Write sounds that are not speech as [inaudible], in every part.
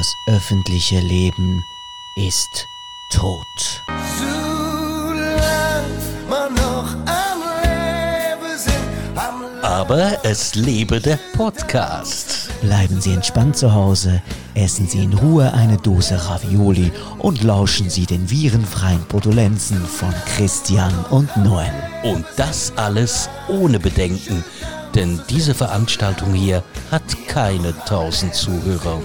Das öffentliche Leben ist tot. Aber es lebe der Podcast. Bleiben Sie entspannt zu Hause, essen Sie in Ruhe eine Dose Ravioli und lauschen Sie den virenfreien Potulenzen von Christian und Noel. Und das alles ohne Bedenken, denn diese Veranstaltung hier hat keine tausend Zuhörer.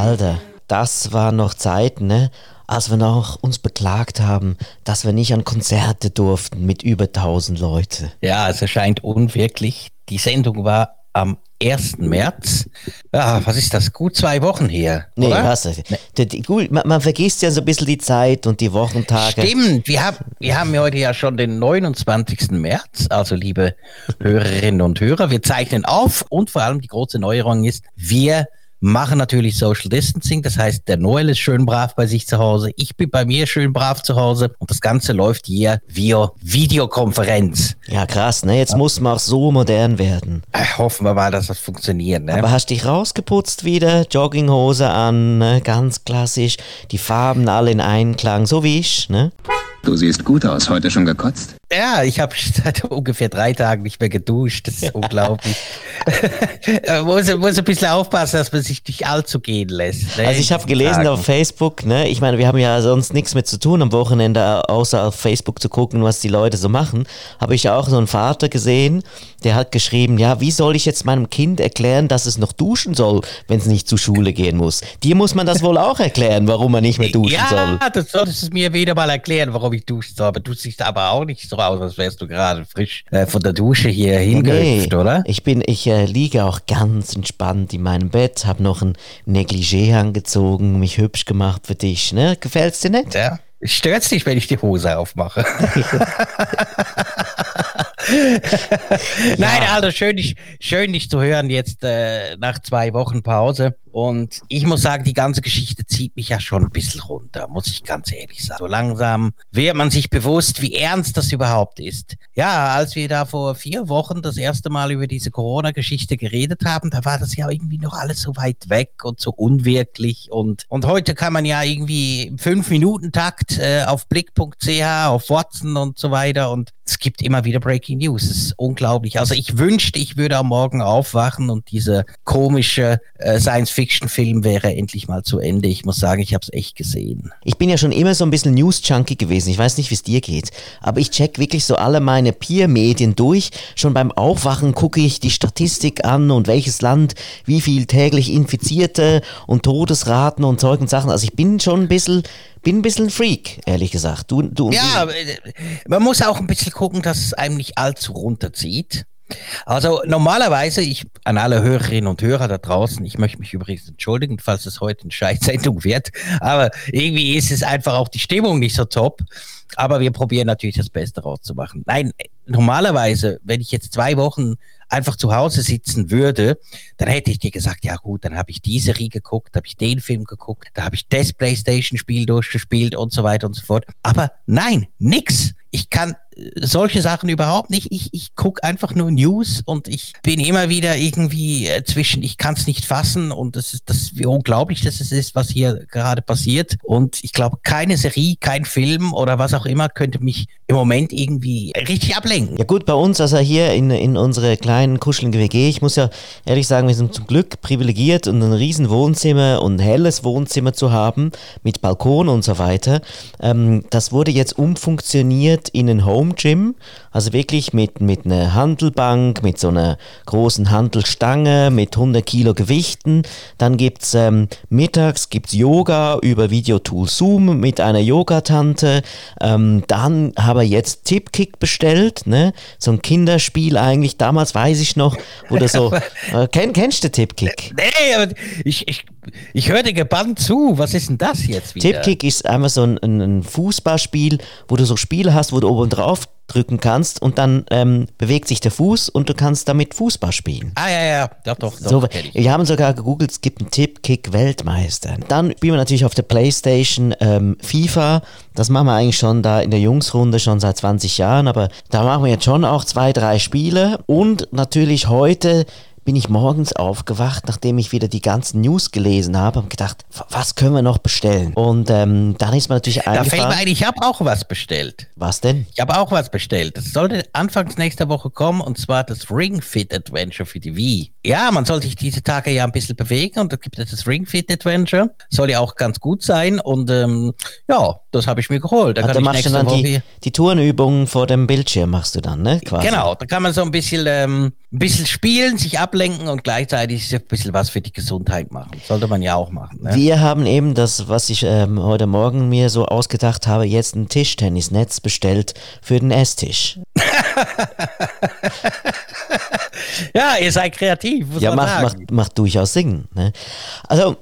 Alter, das war noch Zeit, ne? Als wir noch uns beklagt haben, dass wir nicht an Konzerte durften mit über 1000 Leute. Ja, es erscheint unwirklich. Die Sendung war am 1. März. Ja, was ist das? Gut zwei Wochen her. Nee, oder? was? Gut, man, man, vergisst ja so ein bisschen die Zeit und die Wochentage. Stimmt, wir haben, wir haben heute ja schon den 29. März. Also, liebe Hörerinnen und Hörer, wir zeichnen auf und vor allem die große Neuerung ist, wir machen natürlich Social Distancing. Das heißt, der Noel ist schön brav bei sich zu Hause. Ich bin bei mir schön brav zu Hause. Und das Ganze läuft hier via Videokonferenz. Ja, krass, ne? Jetzt ja. muss man auch so modern werden. Ach, hoffen wir mal, dass das funktioniert, ne? Aber hast dich rausgeputzt wieder? Jogginghose an, ne? Ganz klassisch. Die Farben alle in Einklang, so wie ich, ne? Du siehst gut aus. Heute schon gekotzt? Ja, ich habe [laughs] seit ungefähr drei Tagen nicht mehr geduscht. Das ist [laughs] unglaublich. [laughs] man muss, muss ein bisschen aufpassen, dass man sich nicht allzu gehen lässt. Ne? Also ich habe gelesen Tagen. auf Facebook, ne? ich meine, wir haben ja sonst nichts mehr zu tun am Wochenende, außer auf Facebook zu gucken, was die Leute so machen. Habe ich auch so einen Vater gesehen, der hat geschrieben, ja, wie soll ich jetzt meinem Kind erklären, dass es noch duschen soll, wenn es nicht zur Schule gehen muss? Dir muss man das wohl auch erklären, warum er nicht mehr duschen ja, soll. Ja, das solltest du mir wieder mal erklären, warum ich duschen soll. Aber du siehst aber auch nicht so aus, als wärst du gerade frisch äh, von der Dusche hier hingehüpft, nee, oder? Ich bin, ich äh, liege auch ganz entspannt in meinem Bett, habe noch ein Negligé angezogen, mich hübsch gemacht für dich. Ne? Gefällt's dir nicht? Ja. Stört's dich, wenn ich die Hose aufmache? [laughs] Nein, Alter, schön dich, schön dich zu hören jetzt äh, nach zwei Wochen Pause. Und ich muss sagen, die ganze Geschichte zieht mich ja schon ein bisschen runter, muss ich ganz ehrlich sagen. So langsam wird man sich bewusst, wie ernst das überhaupt ist. Ja, als wir da vor vier Wochen das erste Mal über diese Corona-Geschichte geredet haben, da war das ja irgendwie noch alles so weit weg und so unwirklich. Und, und heute kann man ja irgendwie im Fünf-Minuten-Takt äh, auf blick.ch, auf Watson und so weiter. Und es gibt immer wieder Breaking News. Es ist unglaublich. Also ich wünschte, ich würde am Morgen aufwachen und diese komische äh, Science Science-Fiction-Film wäre endlich mal zu Ende. Ich muss sagen, ich habe es echt gesehen. Ich bin ja schon immer so ein bisschen News-Junkie gewesen. Ich weiß nicht, wie es dir geht. Aber ich check wirklich so alle meine Peer-Medien durch. Schon beim Aufwachen gucke ich die Statistik an und welches Land, wie viel täglich Infizierte und Todesraten und solchen Sachen. Also ich bin schon ein bisschen bin ein bisschen Freak, ehrlich gesagt. Du, du, ja, man muss auch ein bisschen gucken, dass es einem nicht allzu runterzieht. Also normalerweise, ich an alle Hörerinnen und Hörer da draußen, ich möchte mich übrigens entschuldigen, falls es heute eine Scheißsendung wird, aber irgendwie ist es einfach auch die Stimmung nicht so top. Aber wir probieren natürlich das Beste rauszumachen. Nein, normalerweise, wenn ich jetzt zwei Wochen einfach zu Hause sitzen würde, dann hätte ich dir gesagt, ja gut, dann habe ich die Serie geguckt, habe ich den Film geguckt, da habe ich das Playstation-Spiel durchgespielt und so weiter und so fort. Aber nein, nix. Ich kann solche Sachen überhaupt nicht. Ich, ich gucke einfach nur News und ich bin immer wieder irgendwie äh, zwischen, ich kann es nicht fassen und das ist das, wie unglaublich das ist, was hier gerade passiert. Und ich glaube, keine Serie, kein Film oder was auch immer könnte mich im Moment irgendwie richtig ablenken. Ja gut, bei uns, also hier in, in unsere kleinen kuscheligen WG, ich muss ja ehrlich sagen, wir sind zum Glück privilegiert und ein riesen Wohnzimmer und ein helles Wohnzimmer zu haben mit Balkon und so weiter. Ähm, das wurde jetzt umfunktioniert in ein Home Home Gym, also wirklich mit, mit einer Handelbank, mit so einer großen Handelstange, mit 100 Kilo Gewichten. Dann gibt es ähm, mittags gibt's Yoga über Videotool Zoom mit einer Yogatante. Ähm, dann habe ich jetzt Tipkick bestellt, ne? so ein Kinderspiel eigentlich. Damals weiß ich noch, wo das so. [laughs] äh, kenn, kennst du Tipkick? Nee, aber ich, ich ich höre dir gebannt zu. Was ist denn das jetzt wieder? Tipkick ist einfach so ein, ein, ein Fußballspiel, wo du so Spiele hast, wo du oben drauf drücken kannst und dann ähm, bewegt sich der Fuß und du kannst damit Fußball spielen. Ah ja, ja, doch, doch, doch. So, wir haben sogar gegoogelt, es gibt einen Tipp-Kick-Weltmeister. Dann spielen wir natürlich auf der Playstation ähm, FIFA. Das machen wir eigentlich schon da in der Jungsrunde schon seit 20 Jahren, aber da machen wir jetzt schon auch zwei, drei Spiele. Und natürlich heute bin ich morgens aufgewacht, nachdem ich wieder die ganzen News gelesen habe und gedacht, was können wir noch bestellen? Und ähm, dann ist mir natürlich da fällt mir ein, ich habe auch was bestellt. Was denn? Ich habe auch was bestellt. Das sollte anfangs nächster Woche kommen und zwar das Ring Fit Adventure für die Wii. Ja, man soll sich diese Tage ja ein bisschen bewegen und da gibt es das Ring Fit Adventure. Soll ja auch ganz gut sein und ähm, ja, das habe ich mir geholt. Da, also machst du dann die, die Tourenübungen vor dem Bildschirm machst du dann, ne? Quasi. Genau, da kann man so ein bisschen, ähm, ein bisschen spielen, sich ab ablenken und gleichzeitig ein bisschen was für die Gesundheit machen. Sollte man ja auch machen. Ne? Wir haben eben das, was ich ähm, heute Morgen mir so ausgedacht habe, jetzt ein Tischtennisnetz bestellt für den Esstisch. [laughs] ja, ihr seid kreativ. ja, macht, macht, macht durchaus Sinn. Ne? Also,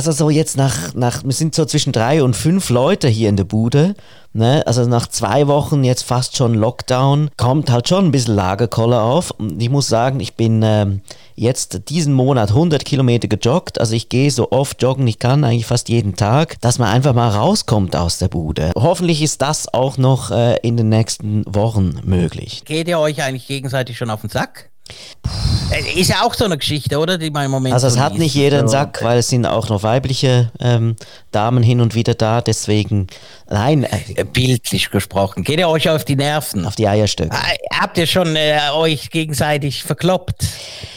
also so jetzt nach, nach, wir sind so zwischen drei und fünf Leute hier in der Bude. Ne? Also nach zwei Wochen jetzt fast schon Lockdown, kommt halt schon ein bisschen Lagerkoller auf. Und ich muss sagen, ich bin äh, jetzt diesen Monat 100 Kilometer gejoggt. Also ich gehe so oft joggen ich kann, eigentlich fast jeden Tag, dass man einfach mal rauskommt aus der Bude. Hoffentlich ist das auch noch äh, in den nächsten Wochen möglich. Geht ihr euch eigentlich gegenseitig schon auf den Sack? Ist ja auch so eine Geschichte, oder? Die man im Moment also es so hat nicht jeder einen Sack, weil es sind auch noch weibliche ähm, Damen hin und wieder da, deswegen, nein. Äh, Bildlich gesprochen, geht ihr euch auf die Nerven? Auf die Eierstöcke. Habt ihr schon äh, euch gegenseitig verkloppt?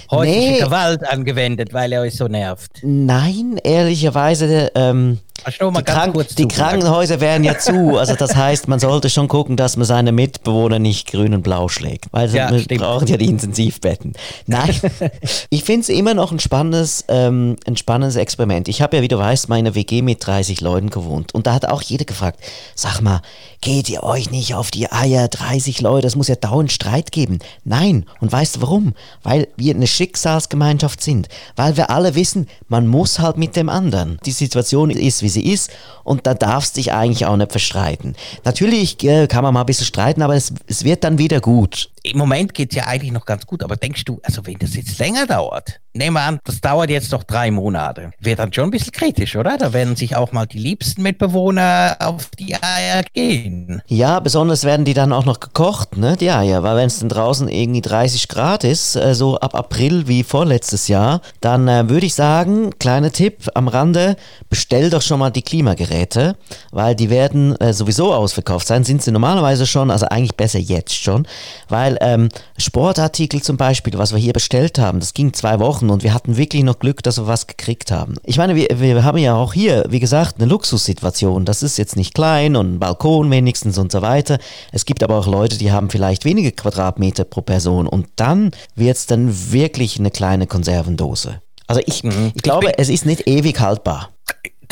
Häusliche nee. Gewalt angewendet, weil er euch so nervt? Nein, ehrlicherweise, ähm, die, Krank die Krankenhäuser wären ja zu. Also das heißt, man sollte schon gucken, dass man seine Mitbewohner nicht grün und blau schlägt. Weil ja, man stimmt. braucht ja die Intensivbetten. Nein, [laughs] ich finde es immer noch ein spannendes, ähm, ein spannendes Experiment. Ich habe ja, wie du weißt, meine WG mit 30 Leuten gewohnt. Und da hat auch jeder gefragt, sag mal, geht ihr euch nicht auf die Eier, 30 Leute, das muss ja dauernd Streit geben. Nein. Und weißt du warum? Weil wir eine Schicksalsgemeinschaft sind. Weil wir alle wissen, man muss halt mit dem anderen. Die Situation ist, wie sie ist und da darfst dich eigentlich auch nicht verstreiten. Natürlich äh, kann man mal ein bisschen streiten, aber es, es wird dann wieder gut. Im Moment geht es ja eigentlich noch ganz gut, aber denkst du, also wenn das jetzt länger dauert, nehmen wir an, das dauert jetzt noch drei Monate, wird dann schon ein bisschen kritisch, oder? Da werden sich auch mal die liebsten Mitbewohner auf die Eier gehen. Ja, besonders werden die dann auch noch gekocht, ne, die Eier, weil wenn es dann draußen irgendwie 30 Grad ist, äh, so ab April wie vorletztes Jahr, dann äh, würde ich sagen, kleiner Tipp am Rande, bestell doch schon mal die Klimageräte, weil die werden äh, sowieso ausverkauft sein, sind sie normalerweise schon, also eigentlich besser jetzt schon, weil ähm, Sportartikel zum Beispiel, was wir hier bestellt haben, das ging zwei Wochen und wir hatten wirklich noch Glück, dass wir was gekriegt haben. Ich meine, wir, wir haben ja auch hier, wie gesagt, eine Luxussituation. Das ist jetzt nicht klein und ein Balkon wenigstens und so weiter. Es gibt aber auch Leute, die haben vielleicht wenige Quadratmeter pro Person und dann wird es dann wirklich eine kleine Konservendose. Also ich, mhm. ich glaube, es ist nicht ewig haltbar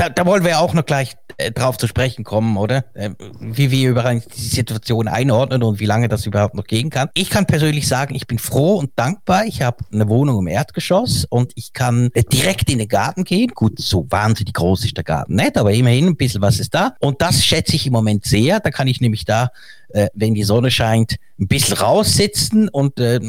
da, da wollen wir auch noch gleich äh, drauf zu sprechen kommen, oder? Äh, wie wir überhaupt die Situation einordnen und wie lange das überhaupt noch gehen kann. Ich kann persönlich sagen, ich bin froh und dankbar. Ich habe eine Wohnung im Erdgeschoss und ich kann äh, direkt in den Garten gehen. Gut, so wahnsinnig groß ist der Garten nicht, aber immerhin ein bisschen was ist da. Und das schätze ich im Moment sehr. Da kann ich nämlich da äh, wenn die Sonne scheint, ein bisschen raussitzen und äh,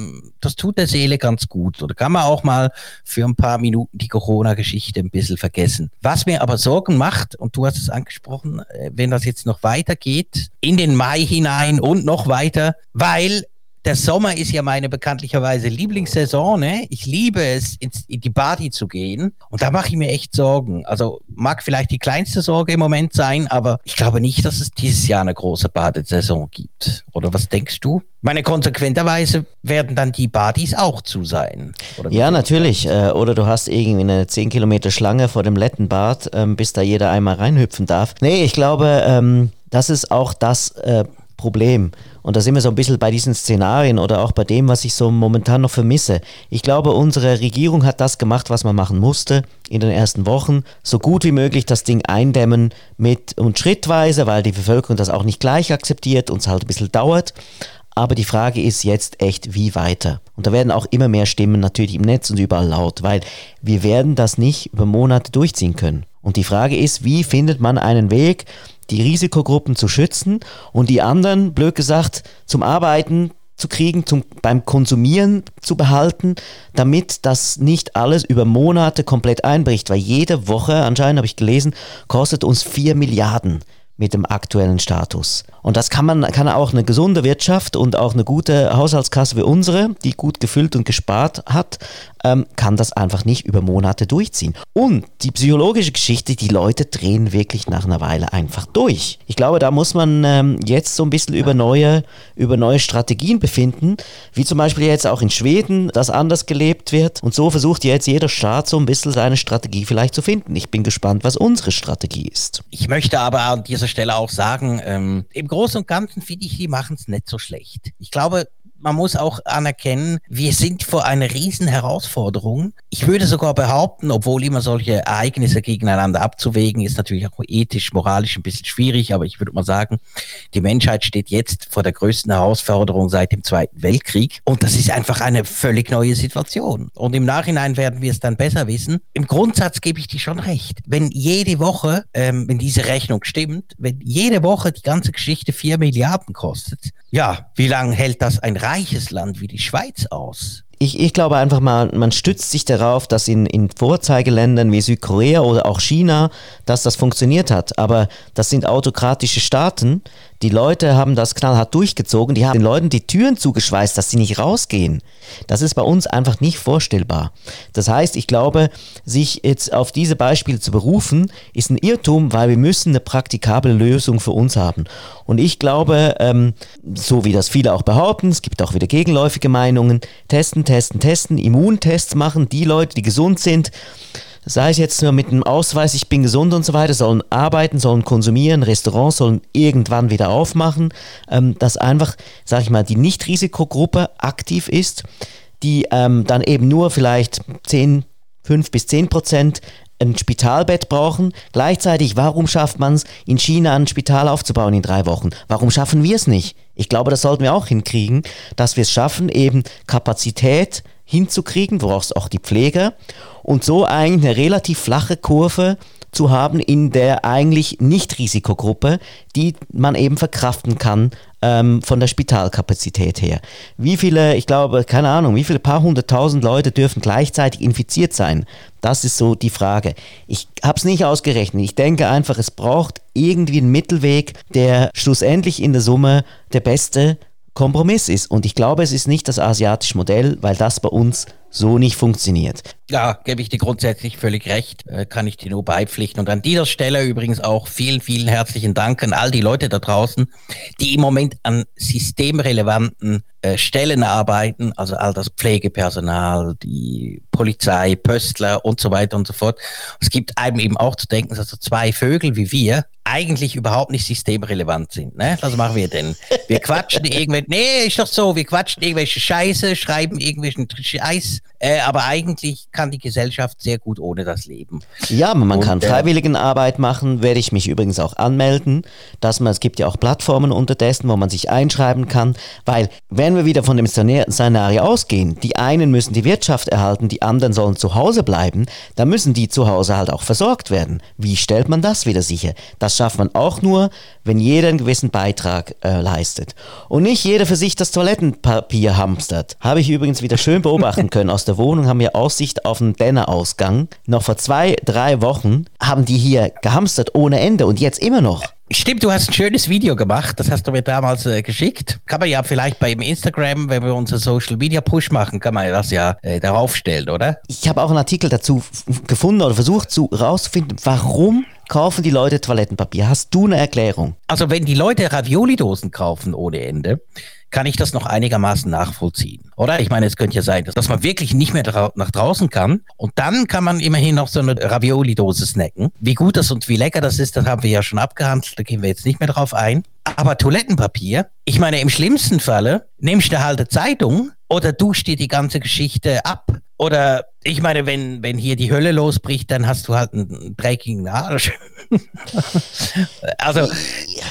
das tut der Seele ganz gut. Oder kann man auch mal für ein paar Minuten die Corona-Geschichte ein bisschen vergessen. Was mir aber Sorgen macht, und du hast es angesprochen, äh, wenn das jetzt noch weitergeht, in den Mai hinein und noch weiter, weil der Sommer ist ja meine bekanntlicherweise Lieblingssaison. Ne? Ich liebe es, ins, in die Party zu gehen. Und da mache ich mir echt Sorgen. Also mag vielleicht die kleinste Sorge im Moment sein, aber ich glaube nicht, dass es dieses Jahr eine große Badesaison gibt. Oder was denkst du? Meine konsequenterweise werden dann die Badis auch zu sein. ja, natürlich. Äh, oder du hast irgendwie eine 10 Kilometer Schlange vor dem Lettenbad, ähm, bis da jeder einmal reinhüpfen darf. Nee, ich glaube, ähm, das ist auch das äh, Problem. Und da sind wir so ein bisschen bei diesen Szenarien oder auch bei dem, was ich so momentan noch vermisse. Ich glaube, unsere Regierung hat das gemacht, was man machen musste in den ersten Wochen. So gut wie möglich das Ding eindämmen mit und schrittweise, weil die Bevölkerung das auch nicht gleich akzeptiert und es halt ein bisschen dauert. Aber die Frage ist jetzt echt, wie weiter? Und da werden auch immer mehr Stimmen natürlich im Netz und überall laut, weil wir werden das nicht über Monate durchziehen können. Und die Frage ist, wie findet man einen Weg, die Risikogruppen zu schützen und die anderen, blöd gesagt, zum Arbeiten zu kriegen, zum, beim Konsumieren zu behalten, damit das nicht alles über Monate komplett einbricht, weil jede Woche, anscheinend habe ich gelesen, kostet uns 4 Milliarden mit dem aktuellen Status. Und das kann man, kann auch eine gesunde Wirtschaft und auch eine gute Haushaltskasse wie unsere, die gut gefüllt und gespart hat, ähm, kann das einfach nicht über Monate durchziehen. Und die psychologische Geschichte, die Leute drehen wirklich nach einer Weile einfach durch. Ich glaube, da muss man ähm, jetzt so ein bisschen über neue, über neue Strategien befinden, wie zum Beispiel jetzt auch in Schweden, dass anders gelebt wird. Und so versucht jetzt jeder Staat so ein bisschen seine Strategie vielleicht zu finden. Ich bin gespannt, was unsere Strategie ist. Ich möchte aber an dieser Stelle auch sagen, ähm, im Großen und Ganzen finde ich, die machen es nicht so schlecht. Ich glaube, man muss auch anerkennen, wir sind vor einer riesen Herausforderung. Ich würde sogar behaupten, obwohl immer solche Ereignisse gegeneinander abzuwägen, ist natürlich auch ethisch, moralisch ein bisschen schwierig, aber ich würde mal sagen, die Menschheit steht jetzt vor der größten Herausforderung seit dem Zweiten Weltkrieg und das ist einfach eine völlig neue Situation. Und im Nachhinein werden wir es dann besser wissen. Im Grundsatz gebe ich dir schon recht. Wenn jede Woche, ähm, wenn diese Rechnung stimmt, wenn jede Woche die ganze Geschichte vier Milliarden kostet, ja, wie lange hält das ein reiches Land wie die Schweiz aus? Ich, ich glaube einfach mal, man stützt sich darauf, dass in, in Vorzeigeländern wie Südkorea oder auch China, dass das funktioniert hat. Aber das sind autokratische Staaten. Die Leute haben das knallhart durchgezogen. Die haben den Leuten die Türen zugeschweißt, dass sie nicht rausgehen. Das ist bei uns einfach nicht vorstellbar. Das heißt, ich glaube, sich jetzt auf diese Beispiele zu berufen, ist ein Irrtum, weil wir müssen eine praktikable Lösung für uns haben. Und ich glaube, ähm, so wie das viele auch behaupten, es gibt auch wieder gegenläufige Meinungen, testen, testen, testen, Immuntests machen, die Leute, die gesund sind, sei es jetzt nur mit einem Ausweis, ich bin gesund und so weiter, sollen arbeiten, sollen konsumieren, Restaurants sollen irgendwann wieder aufmachen, ähm, dass einfach, sag ich mal, die Nicht-Risikogruppe aktiv ist, die ähm, dann eben nur vielleicht 10, 5 bis 10 Prozent ein Spitalbett brauchen. Gleichzeitig, warum schafft man es, in China ein Spital aufzubauen in drei Wochen? Warum schaffen wir es nicht? Ich glaube, das sollten wir auch hinkriegen, dass wir es schaffen, eben Kapazität hinzukriegen, du brauchst auch die Pflege und so eigentlich eine relativ flache Kurve zu haben in der eigentlich Nicht-Risikogruppe, die man eben verkraften kann ähm, von der Spitalkapazität her. Wie viele, ich glaube, keine Ahnung, wie viele paar hunderttausend Leute dürfen gleichzeitig infiziert sein? Das ist so die Frage. Ich habe es nicht ausgerechnet. Ich denke einfach, es braucht irgendwie einen Mittelweg, der schlussendlich in der Summe der beste Kompromiss ist. Und ich glaube, es ist nicht das asiatische Modell, weil das bei uns so nicht funktioniert. Ja, gebe ich dir grundsätzlich völlig recht, äh, kann ich dir nur beipflichten. Und an dieser Stelle übrigens auch vielen, vielen herzlichen Dank an all die Leute da draußen, die im Moment an systemrelevanten äh, Stellen arbeiten, also all das Pflegepersonal, die Polizei, Pöstler und so weiter und so fort. Es gibt einem eben auch zu denken, dass so zwei Vögel wie wir eigentlich überhaupt nicht systemrelevant sind. Ne? Was machen wir denn? Wir quatschen [laughs] irgendwelche, nee, ist doch so, wir quatschen irgendwelche Scheiße, schreiben irgendwelchen Scheiß, äh, aber eigentlich kann die Gesellschaft sehr gut ohne das leben. Ja, man Und, kann äh, Freiwilligenarbeit machen, werde ich mich übrigens auch anmelden, dass man, es gibt ja auch Plattformen unterdessen, wo man sich einschreiben kann, weil wenn wir wieder von dem Szenario ausgehen, die einen müssen die Wirtschaft erhalten, die anderen sollen zu Hause bleiben, dann müssen die zu Hause halt auch versorgt werden. Wie stellt man das wieder sicher? Das schafft man auch nur, wenn jeder einen gewissen Beitrag äh, leistet. Und nicht jeder für sich das Toilettenpapier hamstert. Habe ich übrigens wieder schön beobachten [laughs] können. Aus der Wohnung haben wir Aussicht auf einen Dennerausgang. Noch vor zwei, drei Wochen haben die hier gehamstert ohne Ende und jetzt immer noch. Stimmt, du hast ein schönes Video gemacht, das hast du mir damals äh, geschickt. Kann man ja vielleicht bei Instagram, wenn wir unser Social Media Push machen, kann man das ja äh, darauf stellen, oder? Ich habe auch einen Artikel dazu gefunden oder versucht zu rauszufinden, warum kaufen die Leute Toilettenpapier? Hast du eine Erklärung? Also wenn die Leute Ravioli-Dosen kaufen ohne Ende, kann ich das noch einigermaßen nachvollziehen. Oder? Ich meine, es könnte ja sein, dass man wirklich nicht mehr nach draußen kann. Und dann kann man immerhin noch so eine Ravioli-Dose snacken. Wie gut das und wie lecker das ist, das haben wir ja schon abgehandelt. Da gehen wir jetzt nicht mehr drauf ein. Aber Toilettenpapier, ich meine, im schlimmsten Falle nimmst du halt eine Zeitung oder duscht dir die ganze Geschichte ab. Oder ich meine, wenn, wenn hier die Hölle losbricht, dann hast du halt einen dreckigen Arsch. [laughs] also,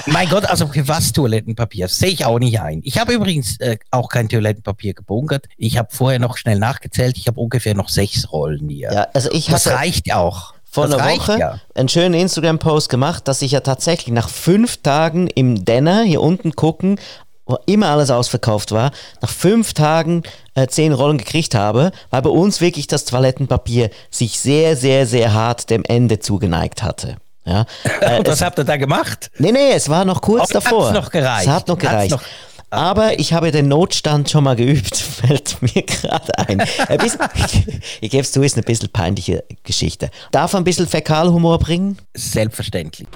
mein Gott, also für was Toilettenpapier? Sehe ich auch nicht ein. Ich habe übrigens äh, auch kein Toilettenpapier gebunkert. Ich habe vorher noch schnell nachgezählt. Ich habe ungefähr noch sechs Rollen hier. Ja, also ich das reicht auch. vor das einer reicht Woche ja. einen schönen Instagram-Post gemacht, dass ich ja tatsächlich nach fünf Tagen im Denner hier unten gucken, wo immer alles ausverkauft war, nach fünf Tagen äh, zehn Rollen gekriegt habe, weil bei uns wirklich das Toilettenpapier sich sehr, sehr, sehr hart dem Ende zugeneigt hatte. Ja, [laughs] äh, Und es- was habt ihr da gemacht? Nee, nee, es war noch kurz Oh, hat's davor. noch gereicht? Es hat noch Hat's gereicht. noch- Aber ich habe den Notstand schon mal geübt, [laughs] fällt mir gerade ein. Ein bisschen, [laughs] ich gebe es zu, ist eine bisschen peinliche Geschichte. Darf ein bisschen Fäkalhumor bringen? Selbstverständlich.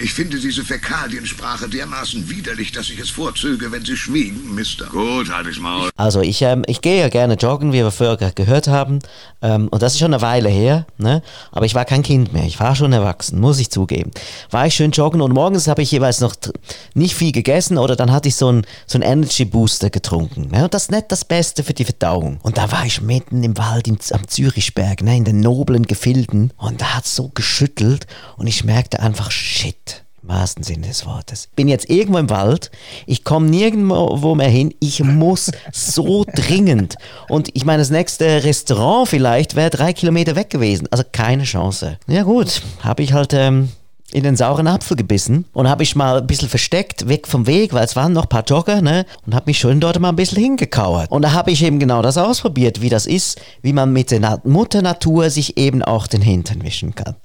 Ich finde diese Fäkaliensprache dermaßen widerlich, dass ich es vorzöge, wenn Sie schwiegen, Mister. Gut, halt ich's Maul. Also ich, ähm, ich gehe ja gerne joggen, wie wir vorher ge- gehört haben. Ähm, und das ist schon eine Weile her. Ne? Aber ich war kein Kind mehr. Ich war schon erwachsen, muss ich zugeben. War ich schön joggen und morgens habe ich jeweils noch nicht viel gegessen oder dann hatte ich so einen so Energy Booster getrunken. Ne? Und das ist nicht das Beste für die Verdauung. Und da war ich mitten im Wald im, am Zürichberg, ne? in den noblen Gefilden. Und da hat es so geschüttelt und ich merkte einfach, shit. Im wahrsten Sinne des Wortes. Bin jetzt irgendwo im Wald, ich komme nirgendwo mehr hin, ich muss so [laughs] dringend. Und ich meine, das nächste Restaurant vielleicht wäre drei Kilometer weg gewesen. Also keine Chance. Ja gut, habe ich halt ähm, in den sauren Apfel gebissen und habe ich mal ein bisschen versteckt, weg vom Weg, weil es waren noch ein paar Jogger, ne? Und habe mich schön dort mal ein bisschen hingekauert. Und da habe ich eben genau das ausprobiert, wie das ist, wie man mit der Na Mutter Natur sich eben auch den Hintern wischen kann.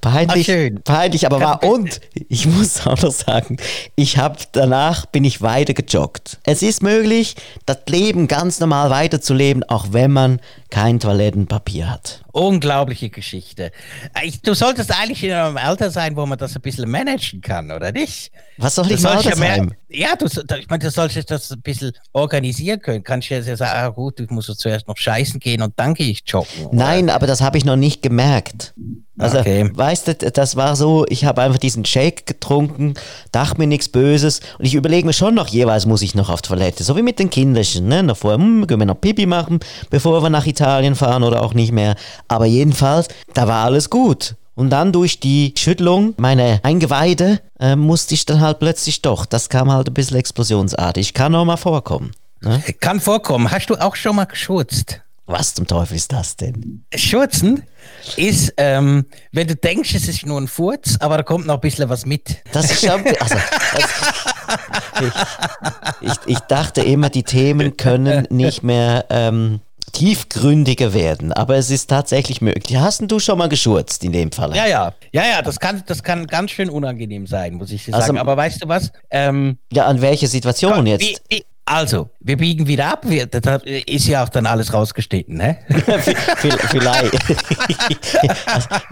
Peinlich, Ah, schön. peinlich, aber war und ich [laughs] muss auch noch sagen, ich habe danach bin ich weiter gejoggt. Es ist möglich, das Leben ganz normal weiterzuleben, auch wenn man kein Toilettenpapier hat. Unglaubliche Geschichte. Ich, du solltest eigentlich in einem Alter sein, wo man das ein bisschen managen kann, oder nicht? Was soll ich mal ja, mehr, ja, du, ich meine, du solltest das ein bisschen organisieren können. Kannst du ja sagen, ah, gut, ich muss jetzt zuerst noch scheißen gehen und dann gehe ich joggen. oder? Nein, aber das habe ich noch nicht gemerkt. Also, Okay. weißt du, das war so, ich habe einfach diesen Shake getrunken, dachte mir nichts Böses und ich überlege mir schon noch, jeweils muss ich noch auf Toilette, so wie mit den Kinderchen, ne? Noch vorher, hm, können wir noch Pipi machen, bevor wir nach Italien fahren oder auch nicht mehr. Aber jedenfalls, da war alles gut. Und dann durch die Schüttelung, meine Eingeweide, äh, musste ich dann halt plötzlich doch. Das kam halt ein bisschen explosionsartig. Kann auch mal vorkommen. Ne? Kann vorkommen. Hast du auch schon mal geschurzt? Was zum Teufel ist das denn? Schurzen ist, ähm, wenn du denkst, es ist nur ein Furz, aber da kommt noch ein bisschen was mit. Das ist schon. [laughs] Also, also, ich, ich, ich dachte immer, die Themen können nicht mehr ähm, tiefgründiger werden, aber es ist tatsächlich möglich. Hast du schon mal geschurzt in dem Fall? Ja, ja. Ja, ja, das kann, das kann ganz schön unangenehm sein, muss ich dir Also- sagen. Aber weißt du was? Ähm, Ja, an welche Situation Wie, jetzt? wie, also, wir biegen wieder ab. Wir, das ist ja auch dann alles rausgeschnitten, ne? [laughs] Vielleicht.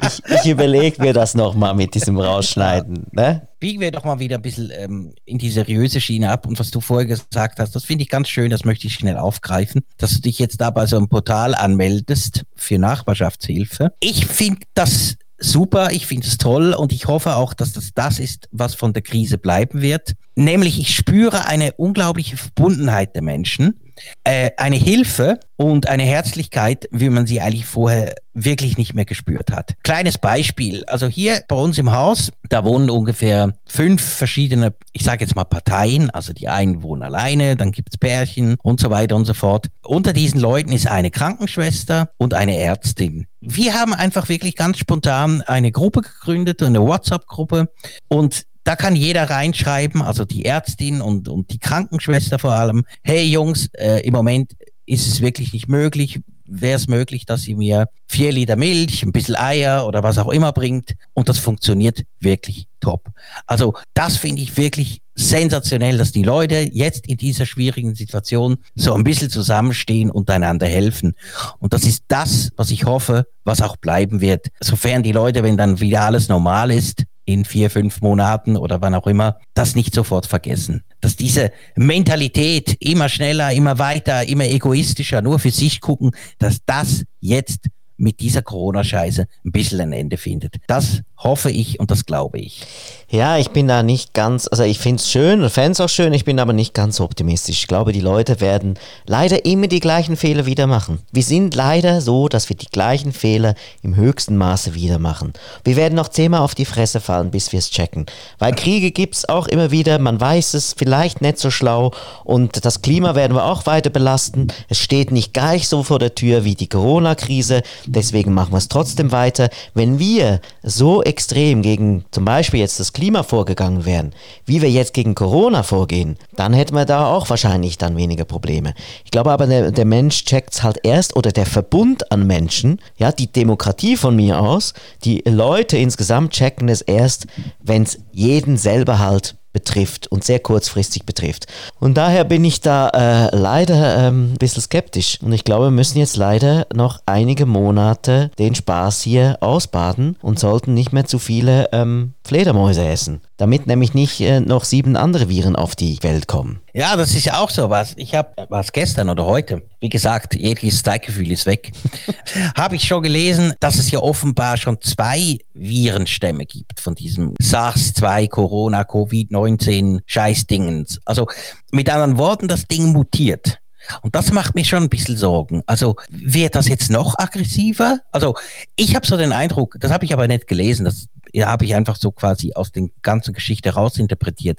ich ich überlege mir das nochmal mit diesem Rausschneiden. Ne? biegen wir doch mal wieder ein bisschen ähm, in die seriöse Schiene ab. Und was du vorher gesagt hast, das finde ich ganz schön, das möchte ich schnell aufgreifen, dass du dich jetzt da bei so einem Portal anmeldest für Nachbarschaftshilfe. Ich finde das super, ich finde es toll und ich hoffe auch, dass das das ist, was von der Krise bleiben wird. Nämlich, ich spüre eine unglaubliche Verbundenheit der Menschen, äh, eine Hilfe und eine Herzlichkeit, wie man sie eigentlich vorher wirklich nicht mehr gespürt hat. Kleines Beispiel, also hier bei uns im Haus, da wohnen ungefähr fünf verschiedene, ich sage jetzt mal Parteien, also die einen wohnen alleine, dann gibt's Pärchen und so weiter und so fort. Unter diesen Leuten ist eine Krankenschwester und eine Ärztin. Wir haben einfach wirklich ganz spontan eine Gruppe gegründet, eine WhatsApp-Gruppe und da kann jeder reinschreiben, also die Ärztin und, und die Krankenschwester vor allem, hey Jungs, äh, im Moment ist es wirklich nicht möglich. Wäre es möglich, dass ihr mir vier Liter Milch, ein bisschen Eier oder was auch immer bringt? Und das funktioniert wirklich top. Also das finde ich wirklich sensationell, dass die Leute jetzt in dieser schwierigen Situation so ein bisschen zusammenstehen und einander helfen. Und das ist das, was ich hoffe, was auch bleiben wird. Sofern die Leute, wenn dann wieder alles normal ist, in vier, fünf Monaten oder wann auch immer, das nicht sofort vergessen. Dass diese Mentalität immer schneller, immer weiter, immer egoistischer, nur für sich gucken, dass das jetzt mit dieser Corona-Scheiße ein bisschen ein Ende findet. Das hoffe ich und das glaube ich. Ja, ich bin da nicht ganz, also ich finde es schön und fände es auch schön, ich bin aber nicht ganz optimistisch. Ich glaube, die Leute werden leider immer die gleichen Fehler wieder machen. Wir sind leider so, dass wir die gleichen Fehler im höchsten Maße wieder machen. Wir werden noch zehnmal auf die Fresse fallen, bis wir es checken. Weil Kriege gibt es auch immer wieder, man weiß es, vielleicht nicht so schlau und das Klima werden wir auch weiter belasten. Es steht nicht gleich so vor der Tür wie die Corona-Krise, deswegen machen wir es trotzdem weiter. Wenn wir so extrem gegen zum Beispiel jetzt das Klima vorgegangen wären, wie wir jetzt gegen Corona vorgehen, dann hätten wir da auch wahrscheinlich dann weniger Probleme. Ich glaube aber, der, der Mensch checkt es halt erst oder der Verbund an Menschen, ja, die Demokratie von mir aus, die Leute insgesamt checken es erst, wenn es jeden selber halt betrifft und sehr kurzfristig betrifft. Und daher bin ich da äh, leider ähm, ein bisschen skeptisch. Und ich glaube, wir müssen jetzt leider noch einige Monate den Spaß hier ausbaden und sollten nicht mehr zu viele ähm, Fledermäuse essen, damit nämlich nicht äh, noch sieben andere Viren auf die Welt kommen. Ja, das ist ja auch so was. Ich habe was gestern oder heute, wie gesagt, jegliches Zeitgefühl ist weg, [laughs] habe ich schon gelesen, dass es ja offenbar schon zwei Virenstämme gibt von diesem SARS-2, Corona, Covid-19 Scheißdingens. Also mit anderen Worten, das Ding mutiert. Und das macht mir schon ein bisschen Sorgen. Also wird das jetzt noch aggressiver? Also ich habe so den Eindruck, das habe ich aber nicht gelesen, das habe ich einfach so quasi aus der ganzen Geschichte rausinterpretiert.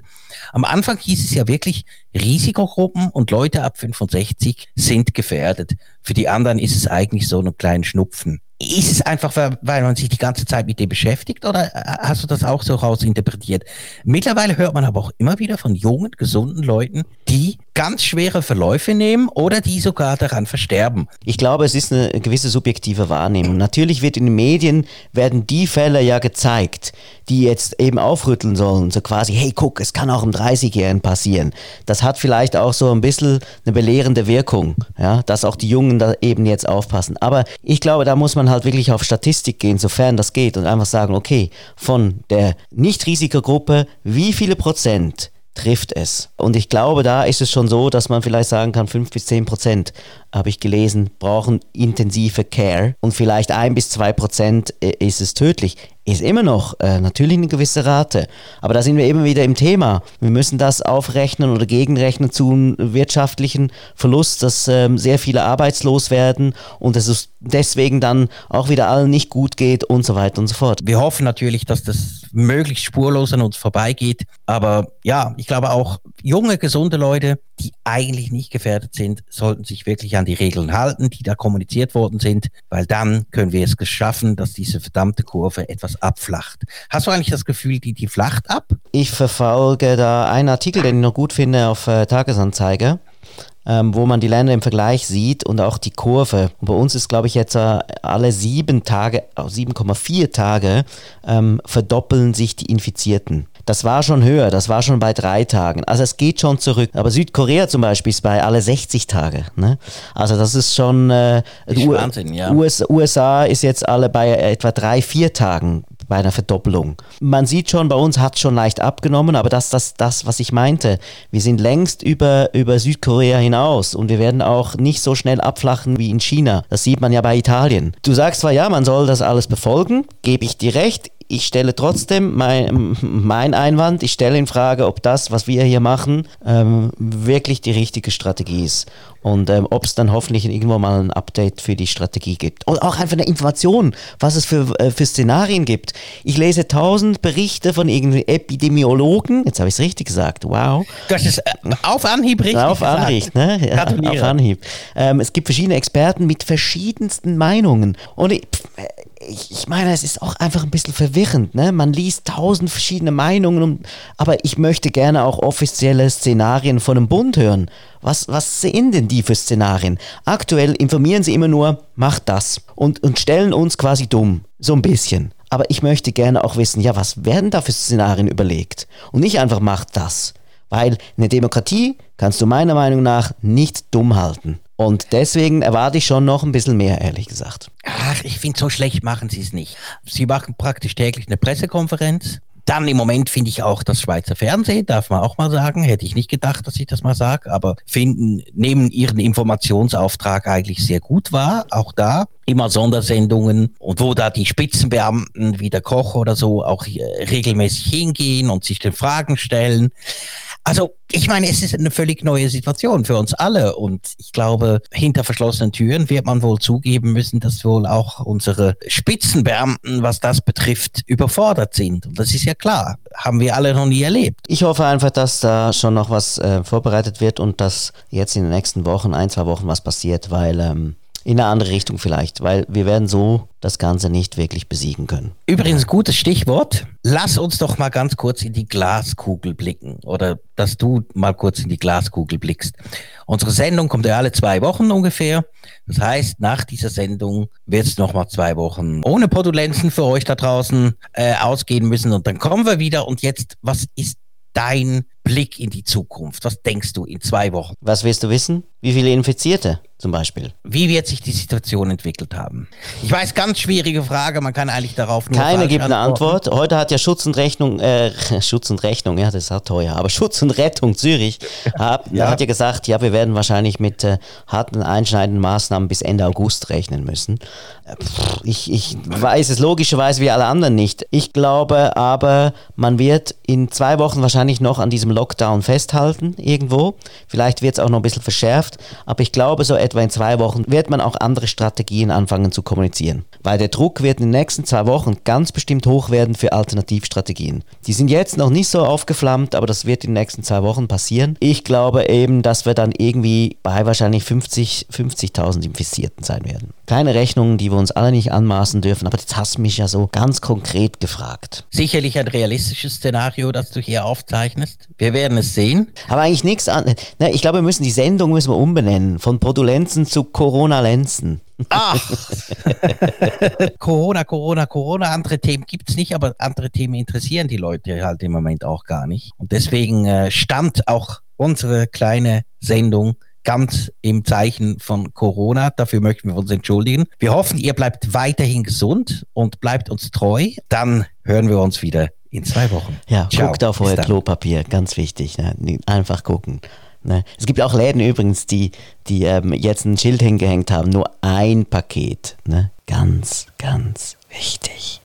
Am Anfang hieß es ja wirklich, Risikogruppen und Leute ab 65 sind gefährdet. Für die anderen ist es eigentlich so ein kleiner Schnupfen. Ist es einfach, weil man sich die ganze Zeit mit dem beschäftigt oder äh, hast du das auch so rausinterpretiert? Mittlerweile hört man aber auch immer wieder von jungen, gesunden Leuten, die ganz schwere Verläufe nehmen oder die sogar daran versterben. Ich glaube, es ist eine gewisse subjektive Wahrnehmung. Natürlich wird in den Medien werden die Fälle ja gezeigt, die jetzt eben aufrütteln sollen, so quasi, hey, guck, es kann auch im 30-Jährigen passieren. Das hat vielleicht auch so ein bisschen eine belehrende Wirkung, ja, dass auch die Jungen da eben jetzt aufpassen. Aber ich glaube, da muss man halt wirklich auf Statistik gehen, sofern das geht und einfach sagen, okay, von der Nicht-Risikogruppe, wie viele Prozent trifft es. Und ich glaube, da ist es schon so, dass man vielleicht sagen kann, 5 bis 10 Prozent, habe ich gelesen, brauchen intensive Care und vielleicht ein bis zwei Prozent äh, ist es tödlich ist immer noch äh, natürlich eine gewisse Rate. Aber da sind wir eben wieder im Thema. Wir müssen das aufrechnen oder gegenrechnen zu einem wirtschaftlichen Verlust, dass ähm, sehr viele arbeitslos werden und dass es deswegen dann auch wieder allen nicht gut geht und so weiter und so fort. Wir hoffen natürlich, dass das möglichst spurlos an uns vorbeigeht. Aber ja, ich glaube auch junge, gesunde Leute, die eigentlich nicht gefährdet sind, sollten sich wirklich an die Regeln halten, die da kommuniziert worden sind, weil dann können wir es schaffen, dass diese verdammte Kurve etwas abflacht. Hast du eigentlich das Gefühl, die, die flacht ab? Ich verfolge da einen Artikel, den ich noch gut finde auf äh, Tagesanzeiger. Ähm, wo man die Länder im Vergleich sieht und auch die Kurve. Und bei uns ist, glaube ich, jetzt äh, alle sieben Tage, 7,4 Tage ähm, verdoppeln sich die Infizierten. Das war schon höher, das war schon bei drei Tagen. Also es geht schon zurück. Aber Südkorea zum Beispiel ist bei alle 60 Tage. Ne? Also das ist schon äh, ist Wahnsinn, ja. US, USA ist jetzt alle bei etwa drei, vier Tagen bei einer Verdoppelung. Man sieht schon, bei uns hat es schon leicht abgenommen, aber das ist das, das, was ich meinte. Wir sind längst über, über Südkorea hinaus und wir werden auch nicht so schnell abflachen wie in China. Das sieht man ja bei Italien. Du sagst zwar, ja, man soll das alles befolgen, gebe ich dir recht ich stelle trotzdem mein, mein Einwand, ich stelle in Frage, ob das, was wir hier machen, ähm, wirklich die richtige Strategie ist. Und ähm, ob es dann hoffentlich irgendwo mal ein Update für die Strategie gibt. Und auch einfach eine Information, was es für, äh, für Szenarien gibt. Ich lese tausend Berichte von irgendwie Epidemiologen. Jetzt habe ich es richtig gesagt. Wow. Hast es äh, auf Anhieb richtig Auf Anhieb, ne? Ja, auf Anhieb. Ähm, es gibt verschiedene Experten mit verschiedensten Meinungen. Und ich, ich, ich, meine, es ist auch einfach ein bisschen verwirrend. Ne? Man liest tausend verschiedene Meinungen, und, aber ich möchte gerne auch offizielle Szenarien von dem Bund hören. Was, was sehen denn die für Szenarien? Aktuell informieren sie immer nur, macht das und, und stellen uns quasi dumm. So ein bisschen. Aber ich möchte gerne auch wissen, ja, was werden da für Szenarien überlegt? Und nicht einfach macht das. Weil eine Demokratie kannst du meiner Meinung nach nicht dumm halten. Und deswegen erwarte ich schon noch ein bisschen mehr, ehrlich gesagt. Ach, ich finde, so schlecht machen sie es nicht. Sie machen praktisch täglich eine Pressekonferenz. Dann im Moment finde ich auch das Schweizer Fernsehen, darf man auch mal sagen, hätte ich nicht gedacht, dass ich das mal sage, aber finden, nehmen ihren Informationsauftrag eigentlich sehr gut wahr. Auch da immer Sondersendungen und wo da die Spitzenbeamten wie der Koch oder so auch äh, regelmäßig hingehen und sich den Fragen stellen. Also ich meine, es ist eine völlig neue Situation für uns alle und ich glaube, hinter verschlossenen Türen wird man wohl zugeben müssen, dass wohl auch unsere Spitzenbeamten, was das betrifft, überfordert sind. Und das ist ja klar, haben wir alle noch nie erlebt. Ich hoffe einfach, dass da schon noch was äh, vorbereitet wird und dass jetzt in den nächsten Wochen, ein, zwei Wochen was passiert, weil ähm, in eine andere Richtung vielleicht, weil wir werden so das Ganze nicht wirklich besiegen können. Übrigens, gutes Stichwort. Lass uns doch mal ganz kurz in die Glaskugel blicken oder dass du mal kurz in die Glaskugel blickst. Unsere Sendung kommt ja alle zwei Wochen ungefähr. Das heißt, nach dieser Sendung wird es nochmal zwei Wochen ohne Podulenzen für euch da draußen äh, ausgehen müssen und dann kommen wir wieder und jetzt, was ist dein Blick in die Zukunft? Was denkst du in zwei Wochen? Was willst du wissen? Wie viele Infizierte zum Beispiel? Wie wird sich die Situation entwickelt haben? Ich weiß, ganz schwierige Frage, man kann eigentlich darauf nur Keine gibt eine Antwort. Heute hat ja Schutz und Rechnung, äh, [laughs] Schutz und Rechnung, ja, das ist auch teuer, aber Schutz und Rettung Zürich [laughs] hat ja, hat ja gesagt, ja, wir werden wahrscheinlich mit äh, harten einschneidenden Maßnahmen bis Ende August rechnen müssen. Äh, ich, ich weiß es logischerweise wie alle anderen nicht. Ich glaube aber, man wird in zwei Wochen wahrscheinlich noch an diesem Lockdown festhalten, irgendwo. Vielleicht wird es auch noch ein bisschen verschärft, aber ich glaube, so etwa in zwei Wochen wird man auch andere Strategien anfangen zu kommunizieren. Weil der Druck wird in den nächsten zwei Wochen ganz bestimmt hoch werden für Alternativstrategien. Die sind jetzt noch nicht so aufgeflammt, aber das wird in den nächsten zwei Wochen passieren. Ich glaube eben, dass wir dann irgendwie bei wahrscheinlich 50, 50.000 Infizierten sein werden. Kleine Rechnungen, die wir uns alle nicht anmaßen dürfen, aber jetzt hast du mich ja so ganz konkret gefragt. Sicherlich ein realistisches Szenario, das du hier aufzeichnest. Wir werden es sehen. Aber eigentlich nichts an. Ne, ich glaube, wir müssen die Sendung müssen wir umbenennen. Von Podulenzen zu Corona-Lenzen. Ach. [laughs] Corona, Corona, Corona. Andere Themen gibt es nicht, aber andere Themen interessieren die Leute halt im Moment auch gar nicht. Und deswegen äh, stand auch unsere kleine Sendung ganz im Zeichen von Corona. Dafür möchten wir uns entschuldigen. Wir hoffen, ihr bleibt weiterhin gesund und bleibt uns treu. Dann hören wir uns wieder in zwei Wochen. Ja, Ciao. guckt auf euer Klopapier, ganz wichtig. Ne? Einfach gucken. Ne? Es gibt auch Läden übrigens, die, die ähm, jetzt ein Schild hingehängt haben, nur ein Paket. Ne? Ganz, ganz wichtig.